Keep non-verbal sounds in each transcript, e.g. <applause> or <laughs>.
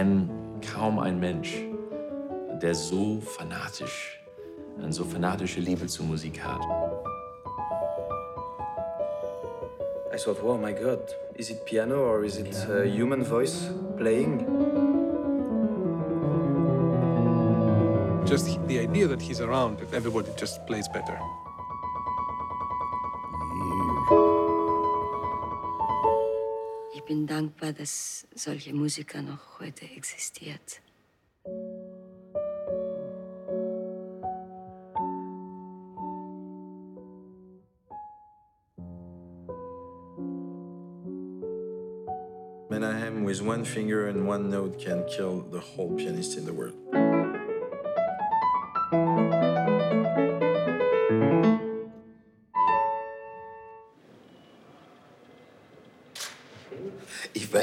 kenne kaum einen Mensch, der so fanatisch, eine so fanatische Liebe zur Musik hat. I thought, oh my God, is it piano or is it a human voice playing? Just the idea that he's around, everybody just plays better. Dankbar, dass solche Musiker noch heute existiert. Menahem with one finger and one note can kill the whole pianist in the world.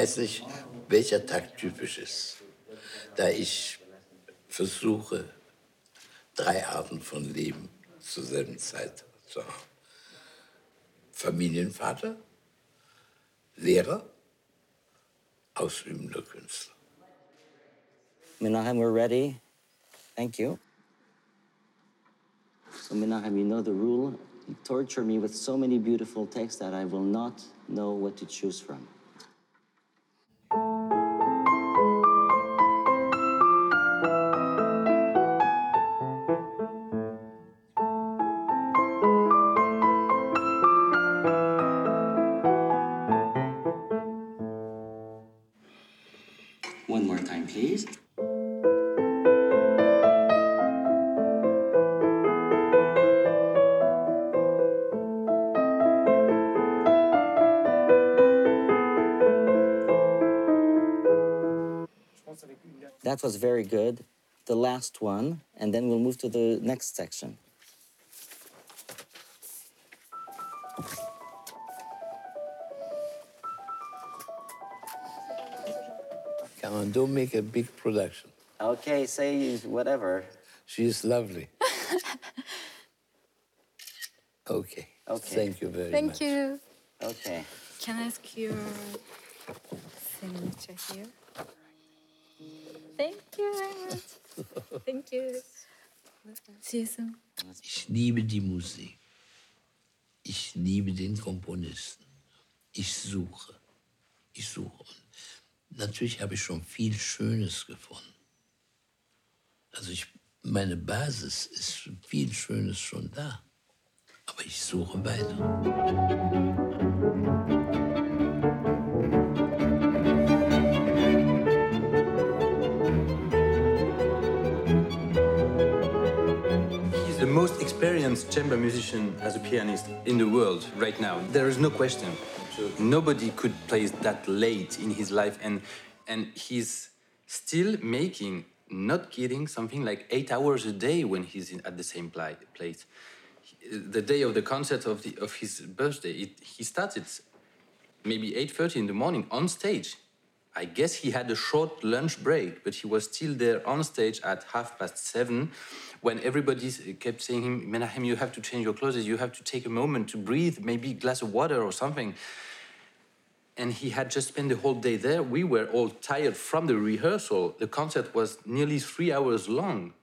Weiß nicht, welcher Takt typisch ist, da ich versuche, drei Arten von Leben zur selben Zeit zu haben. Familienvater, Lehrer, ausübender Künstler. Menahem, we're ready. Thank you. So, Menahem, you know the rule. You torture me with so many beautiful texts that I will not know what to choose from. That was very good. The last one, and then we'll move to the next section. Come on, don't make a big production. Okay, say whatever. She is lovely. <laughs> okay. Okay. Thank you very Thank much. Thank you. Okay. Can I ask your signature here? <laughs> Thank you very much. Thank you. See you soon. Ich liebe die Musik. Ich liebe den Komponisten. Ich suche. Ich suche. Und natürlich habe ich schon viel Schönes gefunden. Also ich, meine Basis ist viel Schönes schon da. Aber ich suche weiter. Experienced chamber musician as a pianist in the world right now. There is no question. Nobody could play that late in his life, and and he's still making, not kidding, something like eight hours a day when he's in, at the same pli- place. The day of the concert of the of his birthday, it, he started maybe 8:30 in the morning on stage. I guess he had a short lunch break, but he was still there on stage at half past seven when everybody kept saying him, Menahem, you have to change your clothes, you have to take a moment to breathe, maybe a glass of water or something. And he had just spent the whole day there. We were all tired from the rehearsal. The concert was nearly three hours long.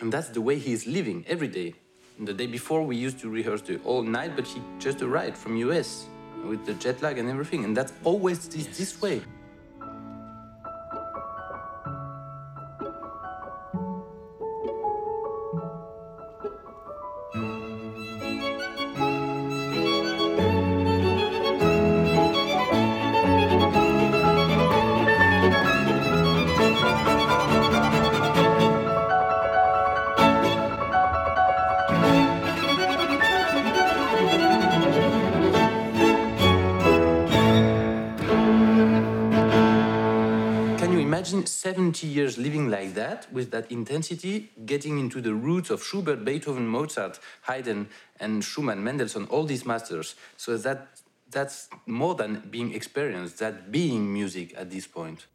And that's the way he's living every day. And the day before, we used to rehearse the all night, but he just arrived from US with the jet lag and everything. And that's always this, this way. 70 years living like that, with that intensity, getting into the roots of Schubert, Beethoven, Mozart, Haydn, and Schumann, Mendelssohn, all these masters? So that that's more than being experienced, that being music at this point.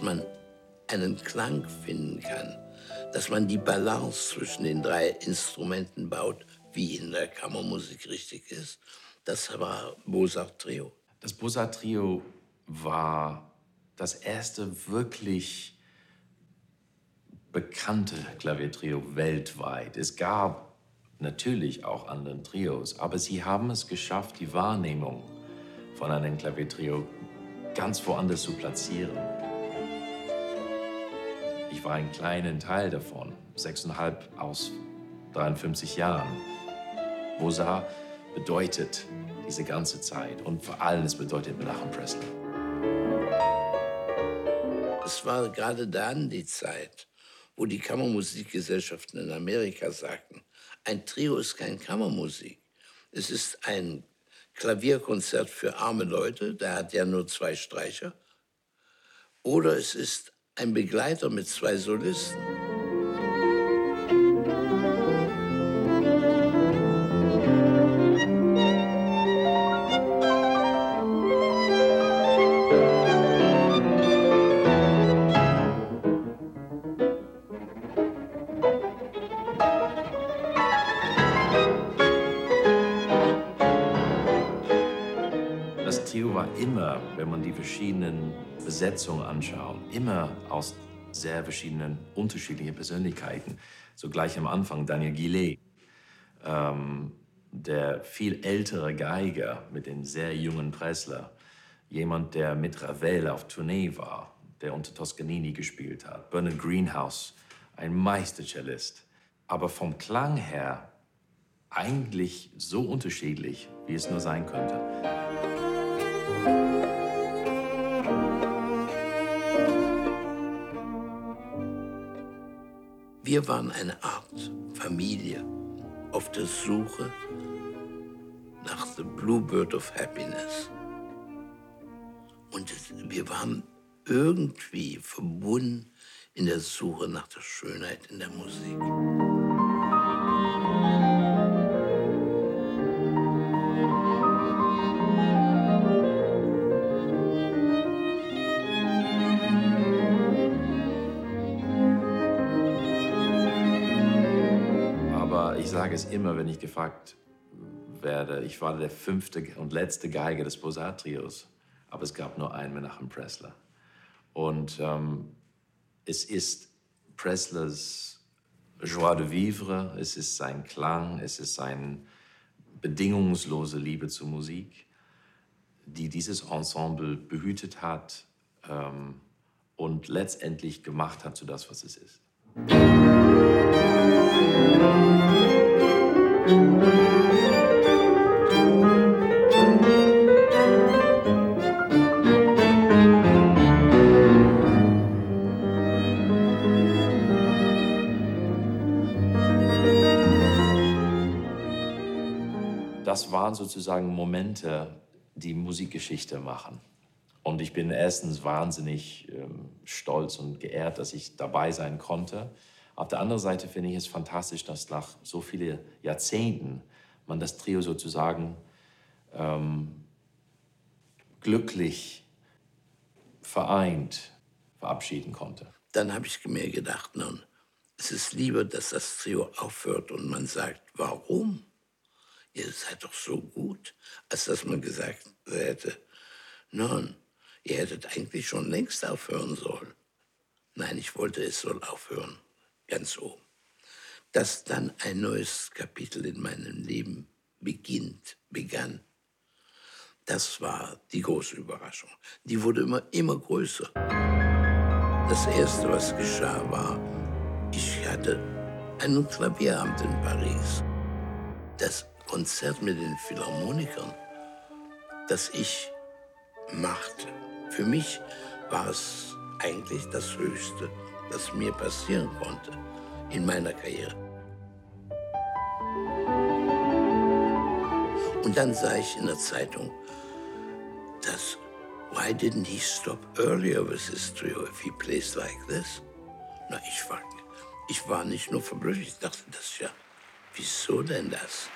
Dass man einen Klang finden kann, dass man die Balance zwischen den drei Instrumenten baut, wie in der Kammermusik richtig ist. Das war Mozart Trio. Das Mozart Trio war das erste wirklich bekannte Klaviertrio weltweit. Es gab natürlich auch andere Trios, aber sie haben es geschafft, die Wahrnehmung von einem Klaviertrio ganz woanders zu platzieren. Ich war ein kleiner Teil davon, sechseinhalb aus 53 Jahren. Mozart bedeutet diese ganze Zeit und vor allem es bedeutet Menachem Presley. Es war gerade dann die Zeit, wo die Kammermusikgesellschaften in Amerika sagten, ein Trio ist kein Kammermusik. Es ist ein Klavierkonzert für arme Leute, der hat ja nur zwei Streicher. Oder es ist ein Begleiter mit zwei Solisten. Trio war immer, wenn man die verschiedenen Besetzungen anschaut, immer aus sehr verschiedenen, unterschiedlichen Persönlichkeiten. So gleich am Anfang Daniel Gillet, ähm, der viel ältere Geiger mit dem sehr jungen Pressler, jemand, der mit Ravel auf Tournee war, der unter Toscanini gespielt hat, Bernard Greenhouse, ein Meistercellist. Aber vom Klang her eigentlich so unterschiedlich, wie es nur sein könnte. Wir waren eine Art Familie auf der Suche nach The Bluebird of Happiness. Und wir waren irgendwie verbunden in der Suche nach der Schönheit in der Musik. Es immer, wenn ich gefragt werde, ich war der fünfte und letzte Geige des Mozart-Trios, aber es gab nur einen Menachem Pressler. Und ähm, es ist Presslers Joie de vivre, es ist sein Klang, es ist seine bedingungslose Liebe zur Musik, die dieses Ensemble behütet hat ähm, und letztendlich gemacht hat zu das, was es ist. Das waren sozusagen Momente, die Musikgeschichte machen. Und ich bin erstens wahnsinnig ähm, stolz und geehrt, dass ich dabei sein konnte. Auf der anderen Seite finde ich es fantastisch, dass nach so vielen Jahrzehnten man das Trio sozusagen ähm, glücklich vereint verabschieden konnte. Dann habe ich mir gedacht, nun, es ist lieber, dass das Trio aufhört und man sagt, warum? Ihr seid doch so gut, als dass man gesagt hätte, nun, ihr hättet eigentlich schon längst aufhören sollen. Nein, ich wollte, es soll aufhören, ganz oben. Dass dann ein neues Kapitel in meinem Leben beginnt, begann. Das war die große Überraschung. Die wurde immer, immer größer. Das Erste, was geschah, war, ich hatte einen Klavierabend in Paris. Das Konzert mit den Philharmonikern, das ich machte. Für mich war es eigentlich das Höchste, das mir passieren konnte in meiner Karriere. Und dann sah ich in der Zeitung, dass Why didn't he stop earlier with his trio if he plays like this? Na, ich war, ich war nicht nur verblüfft, ich dachte, das ja, wieso denn das?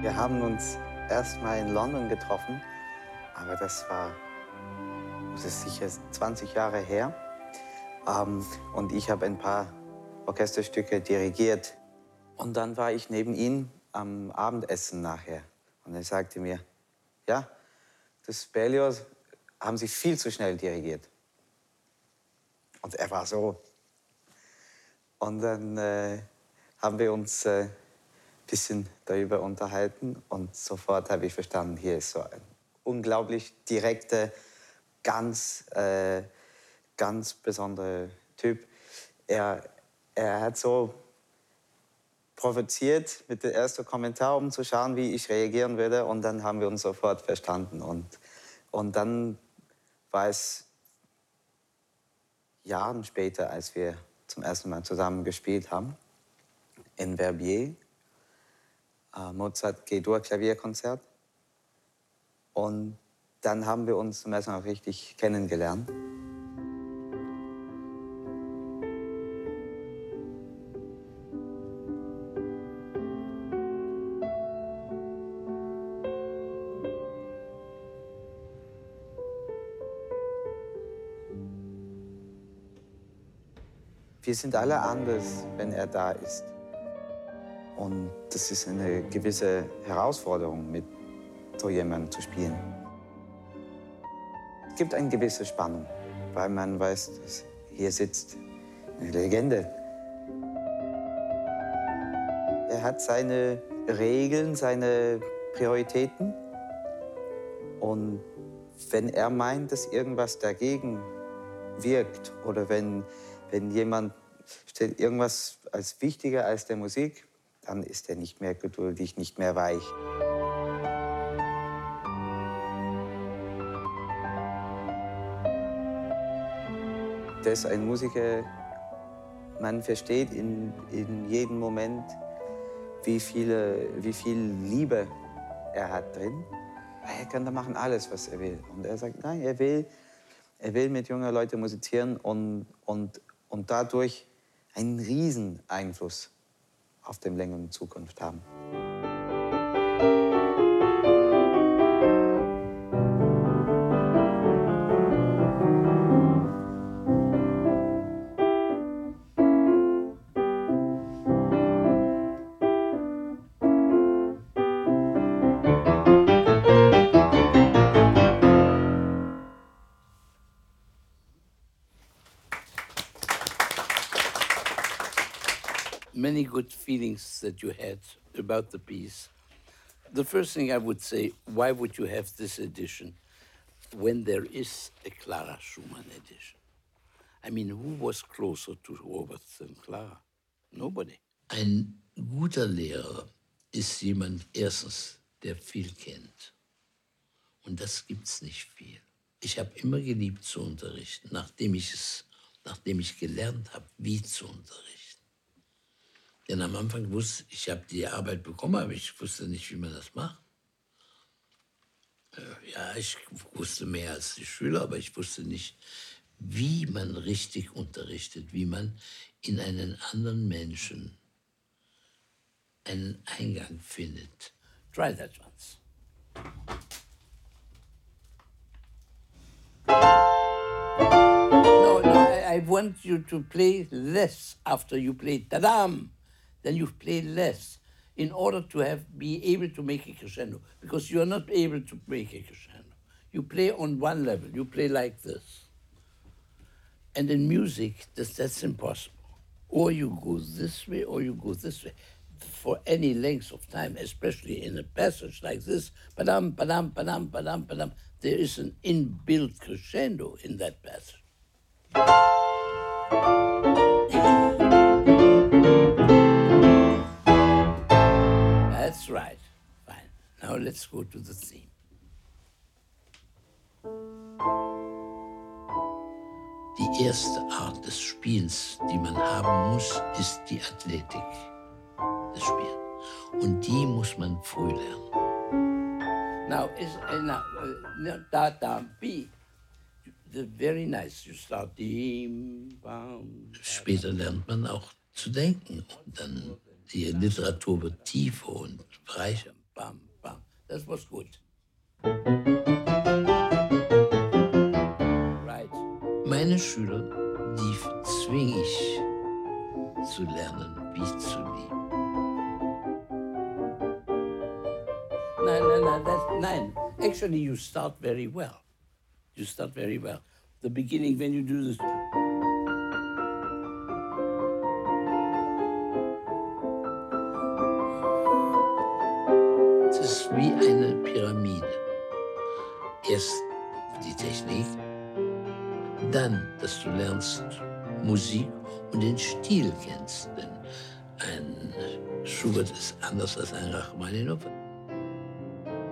Wir haben uns erst mal in London getroffen, aber das war das ist sicher 20 Jahre her. Ähm, und ich habe ein paar Orchesterstücke dirigiert. Und dann war ich neben ihm am Abendessen nachher. Und er sagte mir, ja, das Berlioz haben Sie viel zu schnell dirigiert. Und er war so. Und dann äh, haben wir uns äh, bisschen darüber unterhalten und sofort habe ich verstanden, hier ist so ein unglaublich direkter, ganz, äh, ganz besonderer Typ. Er, er hat so provoziert mit dem ersten Kommentar, um zu schauen, wie ich reagieren würde. Und dann haben wir uns sofort verstanden. Und, und dann war es Jahren später, als wir zum ersten Mal zusammen gespielt haben, in Verbier, Mozart G-Dur Klavierkonzert. Und dann haben wir uns zum ersten Mal richtig kennengelernt. Wir sind alle anders, wenn er da ist. Und das ist eine gewisse Herausforderung, mit so jemandem zu spielen. Es gibt eine gewisse Spannung, weil man weiß, dass hier sitzt eine Legende. Er hat seine Regeln, seine Prioritäten. Und wenn er meint, dass irgendwas dagegen wirkt oder wenn wenn jemand stellt irgendwas als wichtiger als der Musik, dann ist er nicht mehr geduldig, nicht mehr weich. Ist ein Musiker, man versteht in, in jedem Moment, wie, viele, wie viel Liebe er hat drin. Er kann da machen alles, was er will. Und er sagt, nein, er will, er will mit jungen Leuten musizieren und, und und dadurch einen riesen Einfluss auf die längeren Zukunft haben. Good feelings that you had about the piece. The first thing I would say, why would you have this edition when there is a Clara Schumann edition? I mean, who was closer to Robert than Clara? Nobody. Ein guter Lehrer ist jemand, erstens, der viel kennt. Und das gibt's nicht viel. Ich habe immer geliebt zu unterrichten, nachdem ich es, nachdem ich gelernt habe, wie zu unterrichten. Denn am Anfang wusste ich, ich habe die Arbeit bekommen, aber ich wusste nicht, wie man das macht. Äh, ja, ich wusste mehr als die Schüler, aber ich wusste nicht, wie man richtig unterrichtet, wie man in einen anderen Menschen einen Eingang findet. Try that once. No, no, I, want you to play less after you play ta-dam then you play less in order to have be able to make a crescendo because you are not able to make a crescendo. You play on one level. You play like this. And in music, that's, that's impossible. Or you go this way, or you go this way. For any length of time, especially in a passage like this, padam, padam, padam, padam, padam, there is an inbuilt crescendo in that passage. Right. Fine. Now let's go to the theme. Die erste Art des Spiels, die man haben muss, ist die Athletik des Spiels. Und die muss man früh lernen. Now, is, uh, now, uh, da, da, B. Very nice. You start. Später lernt man auch zu denken. Und dann die Literatur wird tiefer und reicher. bam, bam. Das was gut. Right. Meine Schüler, die zwinge ich zu lernen, wie zu lieben. Nein, nein, nein, that's, nein. Actually, you start very well. You start very well. The beginning, when you do this. Wie eine Pyramide. Erst die Technik, dann, dass du lernst Musik und den Stil kennst. Denn ein Schubert ist anders als ein Rachmaninow.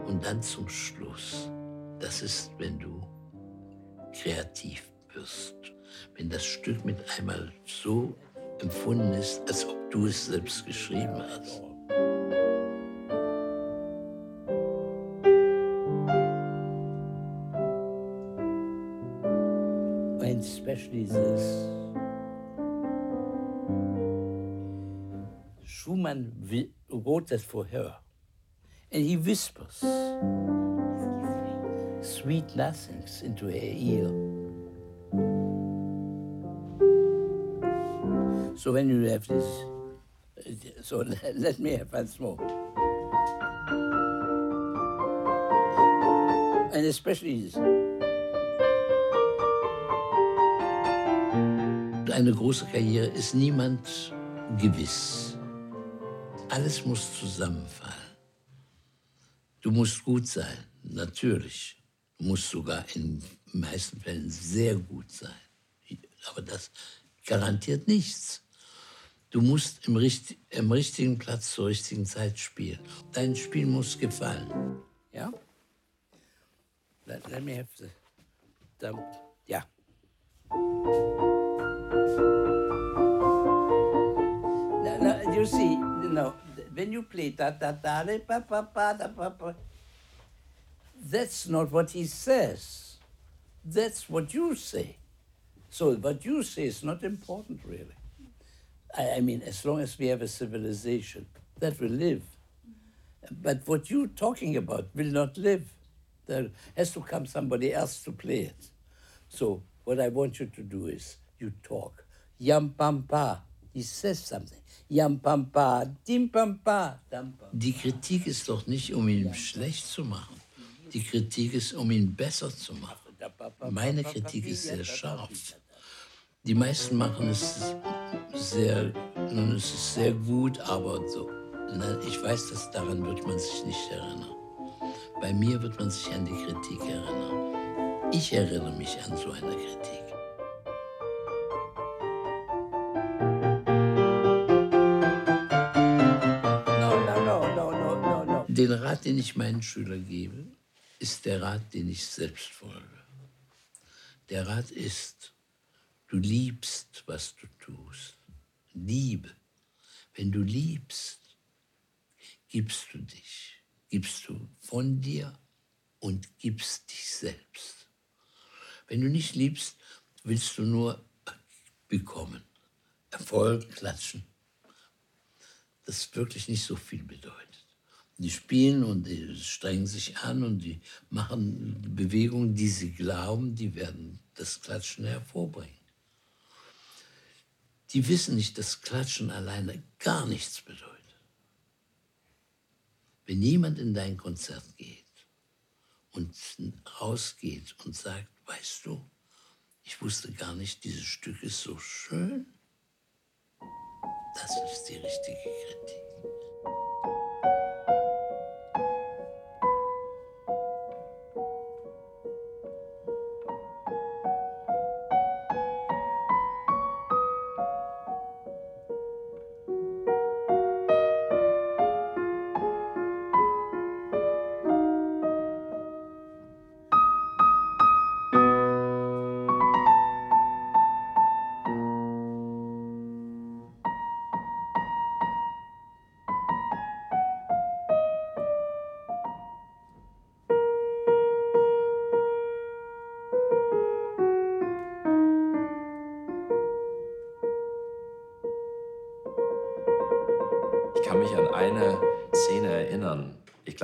Und dann zum Schluss, das ist, wenn du kreativ wirst. Wenn das Stück mit einmal so empfunden ist, als ob du es selbst geschrieben hast. This. Schumann wrote that for her. And he whispers sweet nothings into her ear. So when you have this, so <laughs> let me have once more. And especially this. Eine große Karriere ist niemand gewiss. Alles muss zusammenfallen. Du musst gut sein, natürlich. Du musst sogar in meisten Fällen sehr gut sein. Aber das garantiert nichts. Du musst im, richt im richtigen Platz zur richtigen Zeit spielen. Dein Spiel muss gefallen. Ja? Let, let me have the, the ja. You see, no, when you play da da da da pa pa pa da pa pa, that's not what he says. That's what you say. So what you say is not important, really. I, I mean, as long as we have a civilization, that will live. But what you're talking about will not live. There has to come somebody else to play it. So what I want you to do is you talk. Yam pam pa. He says something. Yam dim. Die Kritik ist doch nicht, um ihn schlecht zu machen. Die Kritik ist, um ihn besser zu machen. Meine Kritik ist sehr scharf. Die meisten machen es sehr, nun, es ist sehr gut, aber so. Na, ich weiß, dass daran wird man sich nicht erinnern. Bei mir wird man sich an die Kritik erinnern. Ich erinnere mich an so eine Kritik. Den Rat, den ich meinen Schülern gebe, ist der Rat, den ich selbst folge. Der Rat ist, du liebst, was du tust. Liebe. Wenn du liebst, gibst du dich, gibst du von dir und gibst dich selbst. Wenn du nicht liebst, willst du nur bekommen. Erfolg, klatschen. Das wirklich nicht so viel bedeutet. Die spielen und die strengen sich an und die machen Bewegungen, die sie glauben, die werden das Klatschen hervorbringen. Die wissen nicht, dass Klatschen alleine gar nichts bedeutet. Wenn jemand in dein Konzert geht und rausgeht und sagt, weißt du, ich wusste gar nicht, dieses Stück ist so schön, das ist die richtige Kritik.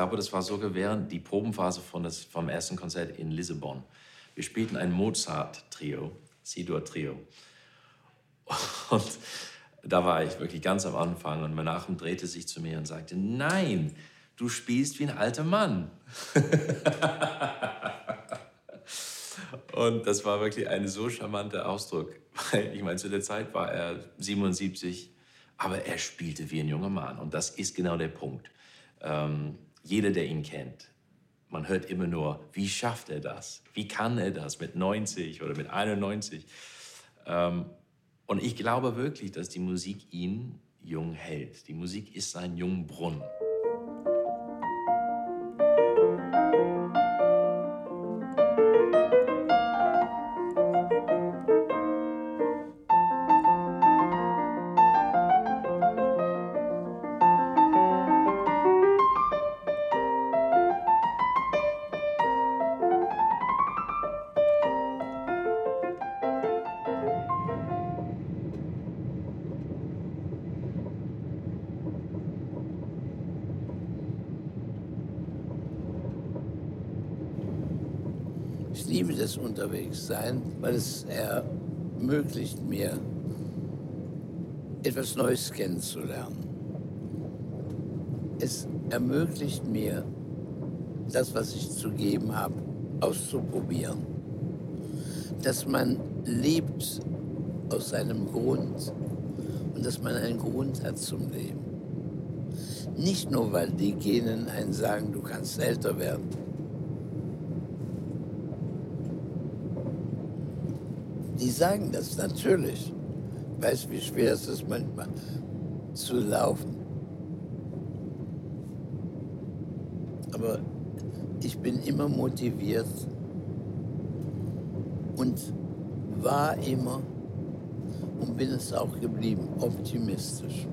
Glaube, das war sogar während die Probenphase von das, vom ersten Konzert in Lissabon. Wir spielten ein Mozart-Trio, C-Dur-Trio. Und da war ich wirklich ganz am Anfang und Menachem drehte sich zu mir und sagte, nein, du spielst wie ein alter Mann. <laughs> und das war wirklich ein so charmanter Ausdruck. Ich meine, zu der Zeit war er 77, aber er spielte wie ein junger Mann. Und das ist genau der Punkt. Ähm, jeder, der ihn kennt, man hört immer nur, wie schafft er das? Wie kann er das mit 90 oder mit 91? Ähm, und ich glaube wirklich, dass die Musik ihn jung hält. Die Musik ist sein Jungbrunnen. Ich liebe das Unterwegssein, weil es ermöglicht mir, etwas Neues kennenzulernen. Es ermöglicht mir, das, was ich zu geben habe, auszuprobieren. Dass man lebt aus seinem Grund und dass man einen Grund hat zum Leben. Nicht nur, weil die Genen einen sagen, du kannst älter werden. Sagen das natürlich. Weißt, wie schwer es ist manchmal zu laufen. Aber ich bin immer motiviert und war immer und bin es auch geblieben, optimistisch.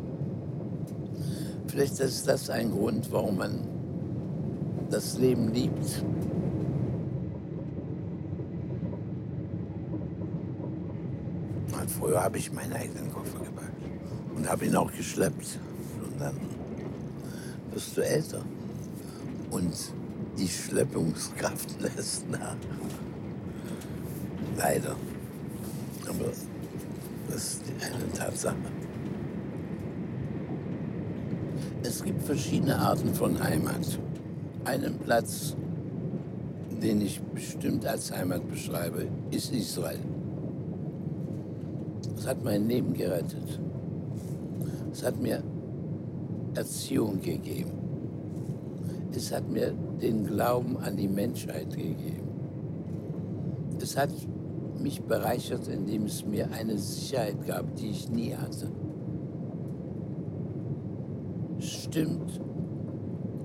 Vielleicht ist das ein Grund, warum man das Leben liebt. Früher habe ich meinen eigenen Koffer gepackt und habe ihn auch geschleppt. Und dann wirst du älter und die Schleppungskraft <laughs> lässt nach. Leider. Aber das ist eine Tatsache. Es gibt verschiedene Arten von Heimat. Einen Platz, den ich bestimmt als Heimat beschreibe, ist Israel. Es hat mein Leben gerettet. Es hat mir Erziehung gegeben. Es hat mir den Glauben an die Menschheit gegeben. Es hat mich bereichert, indem es mir eine Sicherheit gab, die ich nie hatte. Stimmt,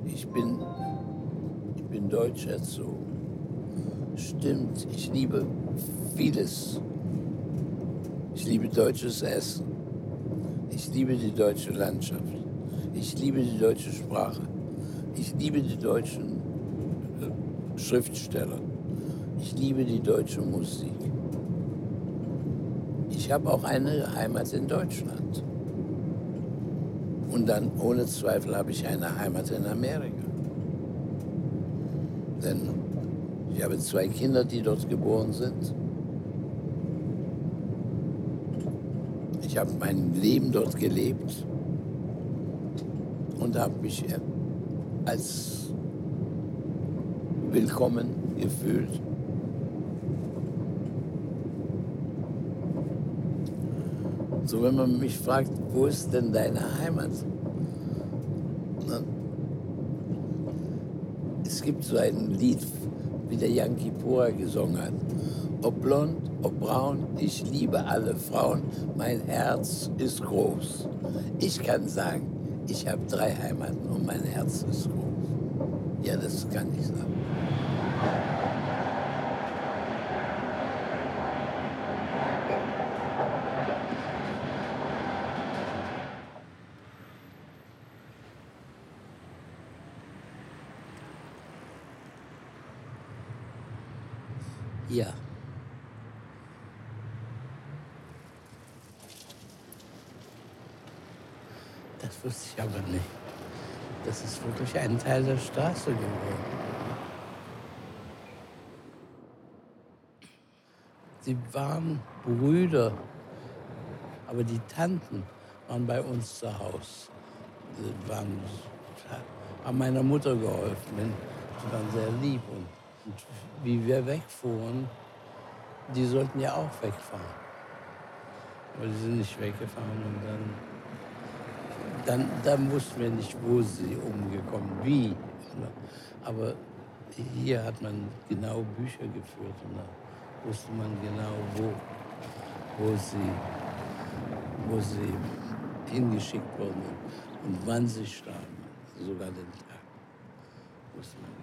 ich bin, ich bin deutsch erzogen. Stimmt, ich liebe vieles. Ich liebe deutsches Essen. Ich liebe die deutsche Landschaft. Ich liebe die deutsche Sprache. Ich liebe die deutschen äh, Schriftsteller. Ich liebe die deutsche Musik. Ich habe auch eine Heimat in Deutschland. Und dann, ohne Zweifel, habe ich eine Heimat in Amerika. Denn ich habe zwei Kinder, die dort geboren sind. Ich habe mein Leben dort gelebt und habe mich als willkommen gefühlt. So, wenn man mich fragt, wo ist denn deine Heimat? Es gibt so ein Lied, wie der Yankee Pora gesungen hat. Ob blond, ob braun, ich liebe alle Frauen. Mein Herz ist groß. Ich kann sagen, ich habe drei Heimaten und mein Herz ist groß. Ja, das kann ich sagen. Ja. Das wusste ich aber nicht. das ist wirklich ein Teil der Straße geworden. Sie waren Brüder, aber die Tanten waren bei uns zu Hause. Sie waren, haben meiner Mutter geholfen. Sie waren sehr lieb. Und, und wie wir wegfuhren, die sollten ja auch wegfahren. Aber die sind nicht weggefahren und dann, dann, dann wussten wir nicht, wo sie umgekommen, wie. Aber hier hat man genau Bücher geführt und da wusste man genau, wo, wo, sie, wo sie hingeschickt wurden und wann sie starben. Sogar den Tag wusste man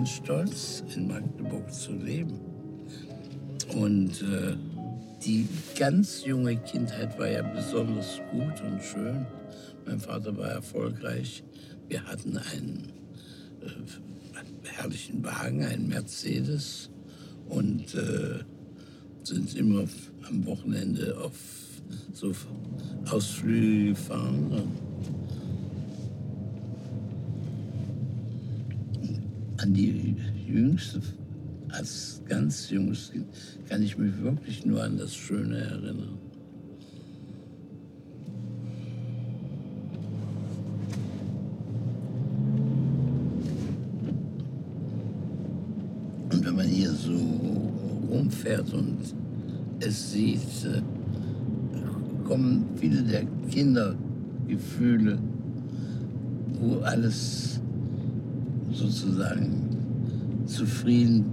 waren stolz, in Magdeburg zu leben. Und äh, die ganz junge Kindheit war ja besonders gut und schön. Mein Vater war erfolgreich. Wir hatten einen, äh, einen herrlichen Wagen, einen Mercedes und äh, sind immer am Wochenende auf so Ausflüge gefahren. An die Jüngste, als ganz junges Kind, kann ich mich wirklich nur an das Schöne erinnern. Und wenn man hier so rumfährt und es sieht, äh, kommen viele der Kindergefühle, wo alles sozusagen zufrieden,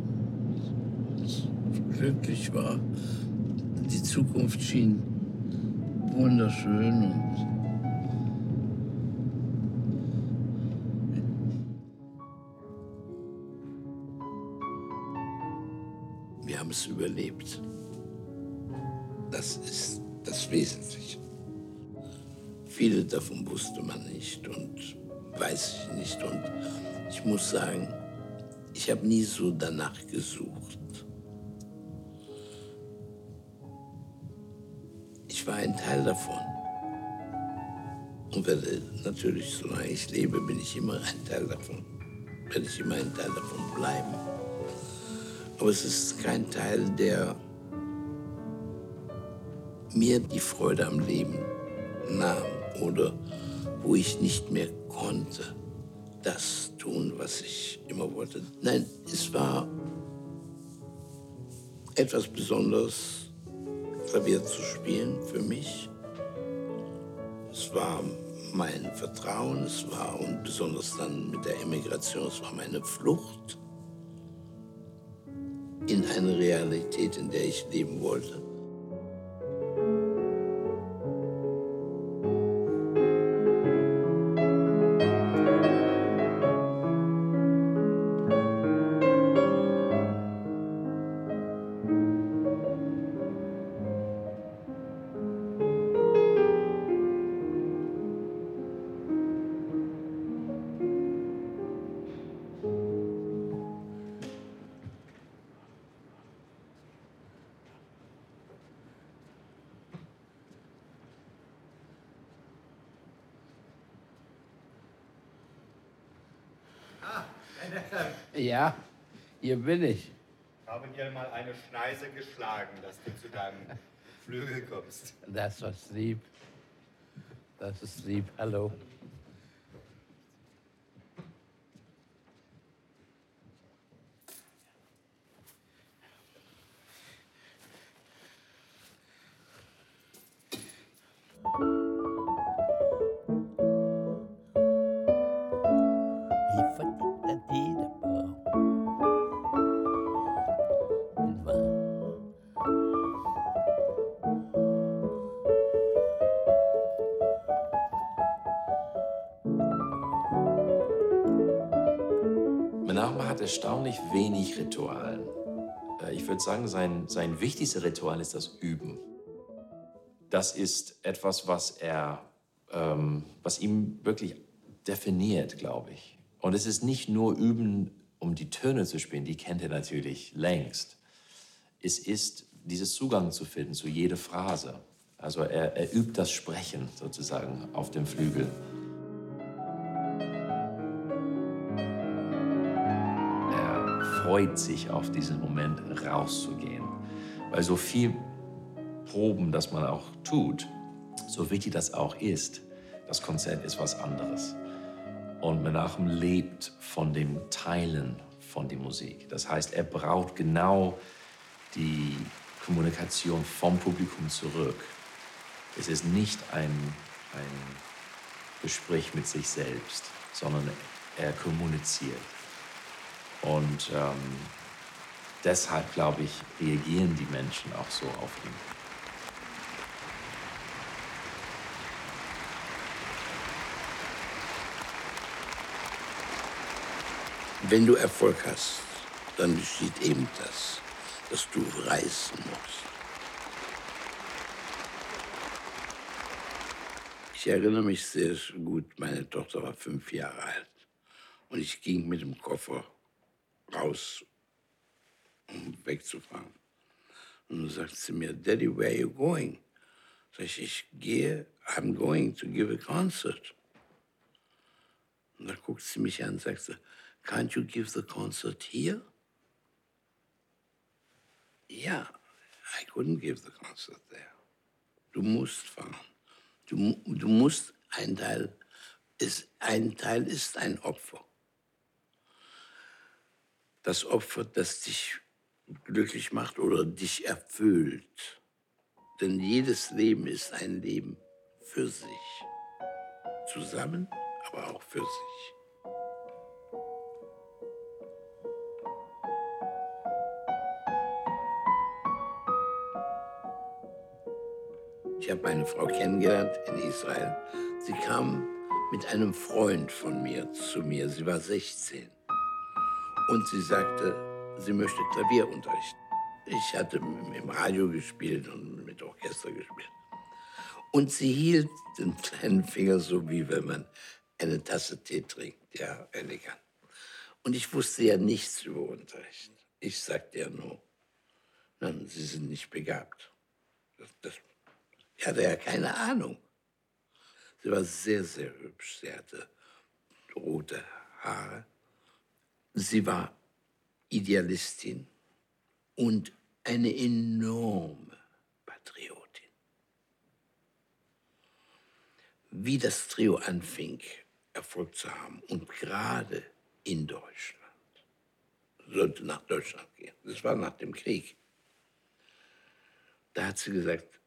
glücklich war. Die Zukunft schien wunderschön und wir haben es überlebt. Das ist das Wesentliche. Viele davon wusste man nicht und weiß ich nicht. Und ich muss sagen, ich habe nie so danach gesucht. Ich war ein Teil davon. Und werde natürlich, solange ich lebe, bin ich immer ein Teil davon. Werde ich immer ein Teil davon bleiben. Aber es ist kein Teil, der mir die Freude am Leben nahm oder wo ich nicht mehr konnte das tun, was ich immer wollte. Nein, es war etwas Besonderes, Klavier zu spielen für mich. Es war mein Vertrauen, es war und besonders dann mit der Emigration, es war meine Flucht in eine Realität, in der ich leben wollte. Ja, hier bin ich. Ich habe dir mal eine Schneise geschlagen, dass du zu deinem Flügel kommst. Das ist lieb. Das ist lieb. Hallo. Sagen, sein, sein wichtigstes Ritual ist das Üben. Das ist etwas, was er, ähm, was ihm wirklich definiert, glaube ich. Und es ist nicht nur Üben, um die Töne zu spielen, die kennt er natürlich längst. Es ist dieses Zugang zu finden zu jeder Phrase. Also er, er übt das Sprechen sozusagen auf dem Flügel. Freut sich auf diesen Moment rauszugehen, weil so viel Proben, das man auch tut, so wichtig das auch ist, das Konzert ist was anderes. Und Menachem lebt von dem Teilen von der Musik. Das heißt, er braucht genau die Kommunikation vom Publikum zurück. Es ist nicht ein, ein Gespräch mit sich selbst, sondern er kommuniziert. Und ähm, deshalb, glaube ich, reagieren die Menschen auch so auf ihn. Wenn du Erfolg hast, dann geschieht eben das, dass du reisen musst. Ich erinnere mich sehr gut, meine Tochter war fünf Jahre alt und ich ging mit dem Koffer raus, um wegzufahren. Und dann sagt sie mir, Daddy, where are you going? Sag ich, ich gehe, I'm going to give a concert. Und da guckt sie mich an und sagt can't you give the concert here? Ja, I couldn't give the concert there. Du musst fahren. Du, du musst ein Teil, ist, ein Teil ist ein Opfer. Das Opfer, das dich glücklich macht oder dich erfüllt. Denn jedes Leben ist ein Leben für sich. Zusammen, aber auch für sich. Ich habe eine Frau kennengelernt in Israel. Sie kam mit einem Freund von mir zu mir. Sie war 16. Und sie sagte, sie möchte Klavier unterrichten. Ich hatte im Radio gespielt und mit Orchester gespielt. Und sie hielt den kleinen Finger so, wie wenn man eine Tasse Tee trinkt. Ja, elegant. Und ich wusste ja nichts über Unterricht. Ich sagte ja nur, nein, Sie sind nicht begabt. Das, das, ich hatte ja keine Ahnung. Sie war sehr, sehr hübsch. Sie hatte rote Haare. Sie war Idealistin und eine enorme Patriotin. Wie das Trio anfing, Erfolg zu haben und gerade in Deutschland, sollte nach Deutschland gehen. Das war nach dem Krieg. Da hat sie gesagt,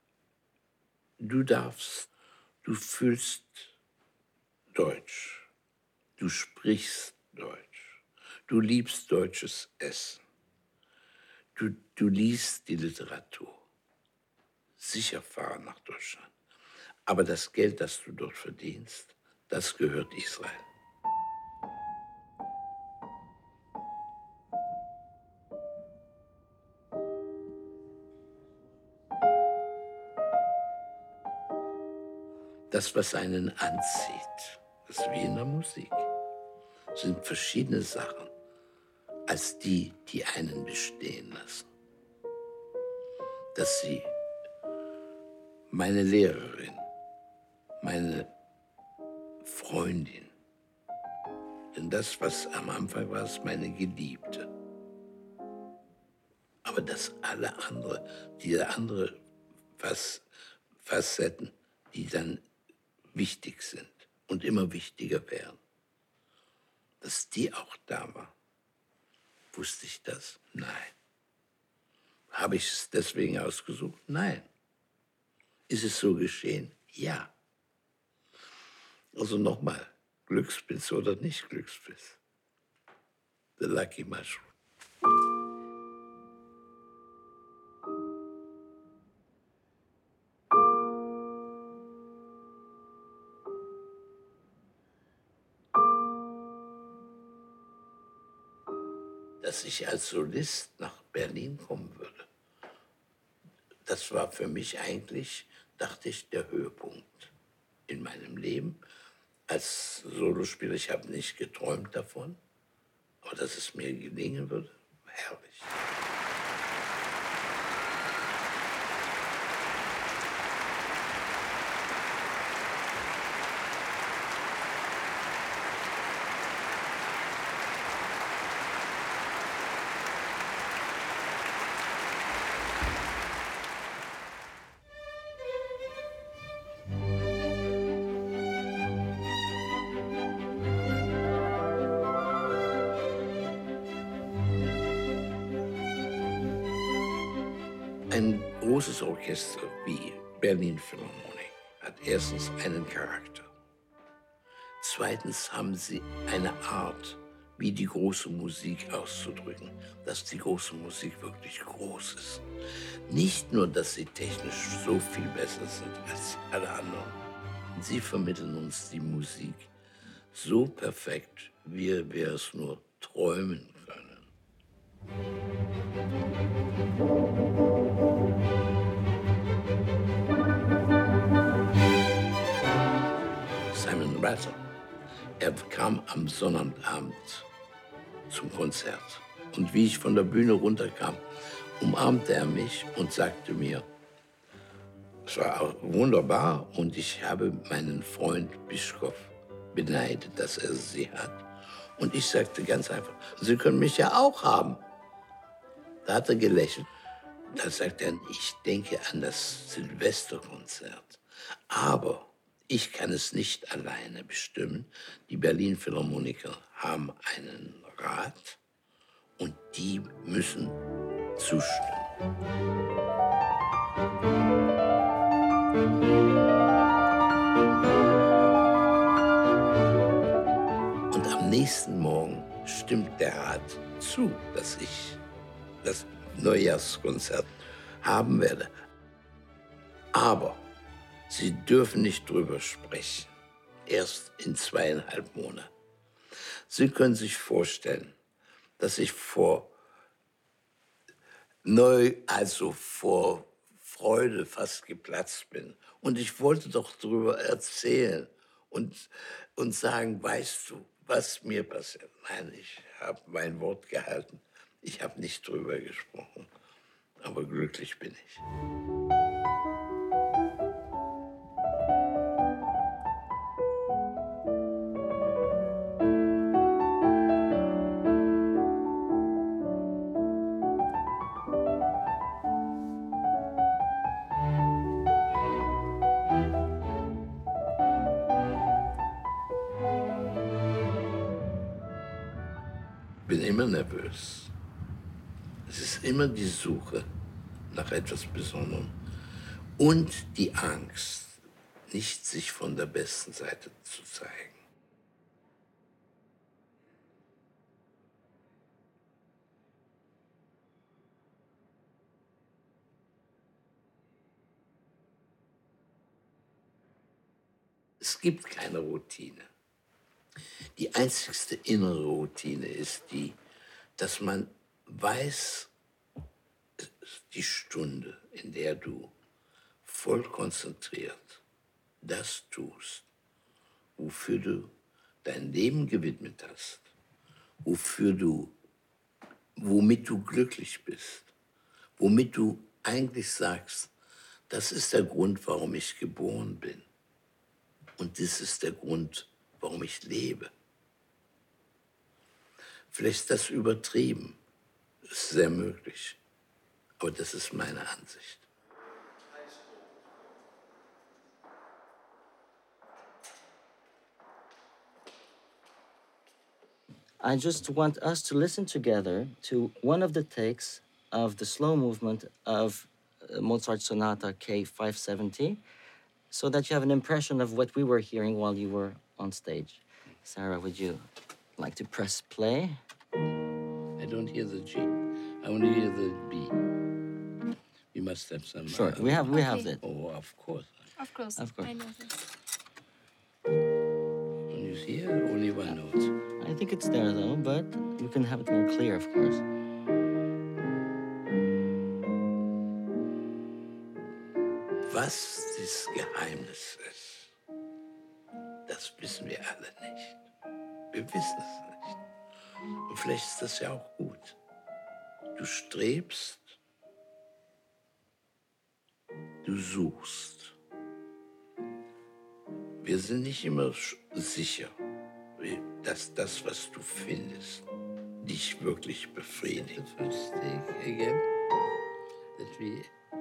du darfst, du fühlst Deutsch, du sprichst Deutsch, du liebst deutsches Essen, du, du liest die Literatur. Sicher fahren nach Deutschland. Aber das Geld, das du dort verdienst, das gehört Israel. Das, was einen anzieht, das ist wie in der Musik, sind verschiedene Sachen als die, die einen bestehen lassen. Dass sie meine Lehrerin, meine Freundin, denn das, was am Anfang war, ist meine Geliebte. Aber dass alle andere, diese andere Fac- Facetten, die dann wichtig sind und immer wichtiger werden, dass die auch da war. Wusste ich das? Nein. Habe ich es deswegen ausgesucht? Nein. Ist es so geschehen? Ja. Also nochmal, Glückspilz oder nicht Glückspilz? The Lucky Mushroom. Als Solist nach Berlin kommen würde. Das war für mich eigentlich, dachte ich, der Höhepunkt in meinem Leben als Solospieler. Ich habe nicht geträumt davon, aber dass es mir gelingen würde, herrlich. Einen Charakter. Zweitens haben sie eine Art, wie die große Musik auszudrücken, dass die große Musik wirklich groß ist. Nicht nur, dass sie technisch so viel besser sind als alle anderen. Sie vermitteln uns die Musik so perfekt, wie wir es nur träumen können. Simon Rattle. Er kam am Sonnabend zum Konzert. Und wie ich von der Bühne runterkam, umarmte er mich und sagte mir, es war wunderbar und ich habe meinen Freund Bischkopf beneidet, dass er sie hat. Und ich sagte ganz einfach, Sie können mich ja auch haben. Da hat er gelächelt. Da sagte er, ich denke an das Silvesterkonzert. Aber ich kann es nicht alleine bestimmen. Die Berlin Philharmoniker haben einen Rat und die müssen zustimmen. Und am nächsten Morgen stimmt der Rat zu, dass ich das Neujahrskonzert haben werde. Aber Sie dürfen nicht drüber sprechen. Erst in zweieinhalb Monaten. Sie können sich vorstellen, dass ich vor neu, also vor Freude fast geplatzt bin. Und ich wollte doch drüber erzählen und, und sagen, weißt du, was mir passiert? Nein, ich habe mein Wort gehalten. Ich habe nicht drüber gesprochen. Aber glücklich bin ich. Immer die Suche nach etwas Besonderem und die Angst, nicht sich von der besten Seite zu zeigen. Es gibt keine Routine. Die einzigste innere Routine ist die, dass man weiß, die Stunde, in der du voll konzentriert das tust, wofür du dein Leben gewidmet hast, wofür du, womit du glücklich bist, womit du eigentlich sagst, das ist der Grund, warum ich geboren bin. Und das ist der Grund, warum ich lebe. Vielleicht ist das übertrieben, ist sehr möglich, aber das ist meine Ansicht. I just want us to listen together to one of the takes of the slow movement of uh, Mozart Sonata K570 so that you have an impression of what we were hearing while you were on stage. Sarah, would you like to press play? I don't hear the G. I only hear the B. You must have some. Sure, uh, we have we have Okay. that. Oh, of course. Of course. Of course. I know this. When you see it, only one note. I think it's there though, but you can have it more clear, of course. Was das Geheimnis ist, das wissen wir alle nicht. Wir wissen es nicht. Und vielleicht ist das ja auch gut. Du strebst du suchst. Wir sind nicht immer sicher, dass das, was du findest, dich wirklich befriedigt.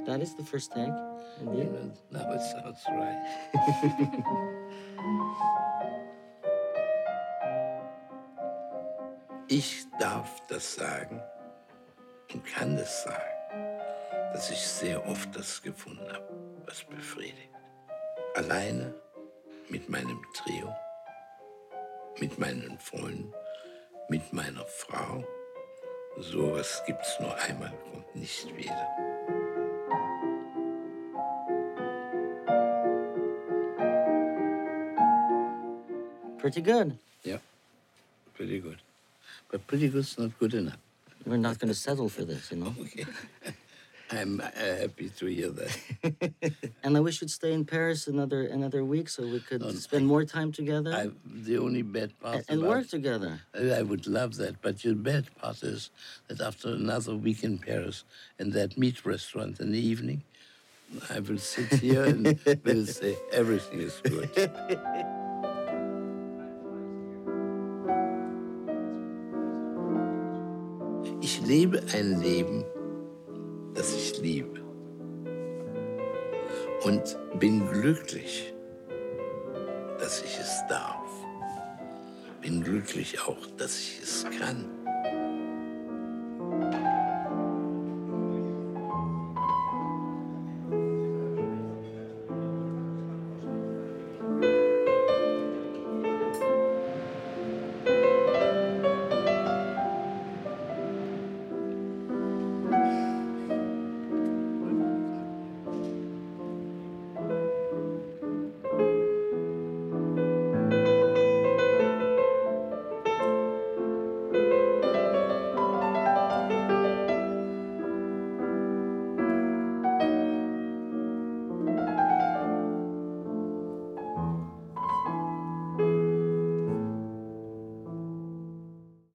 That is the first take. Indeed. Now it sounds right. ich darf das sagen und kann das sagen, dass ich sehr oft das gefunden habe, was befriedigt. Alleine mit meinem Trio, mit meinen Freunden, mit meiner Frau. Sowas gibt's nur einmal, kommt nicht wieder. Pretty good. Yeah, pretty good. But pretty good's not good enough. We're not going to settle for this, you know? <laughs> Okay. I'm happy to hear that. <laughs> and I wish you'd stay in Paris another another week so we could oh, spend more time together. I, the only bad part and, and work together. I would love that, but the bad part is that after another week in Paris and that meat restaurant in the evening, I will sit here and <laughs> will say everything is good. <laughs> Ich lebe ein Leben, liebe. Und bin glücklich, dass ich es darf. Bin glücklich auch, dass ich es kann.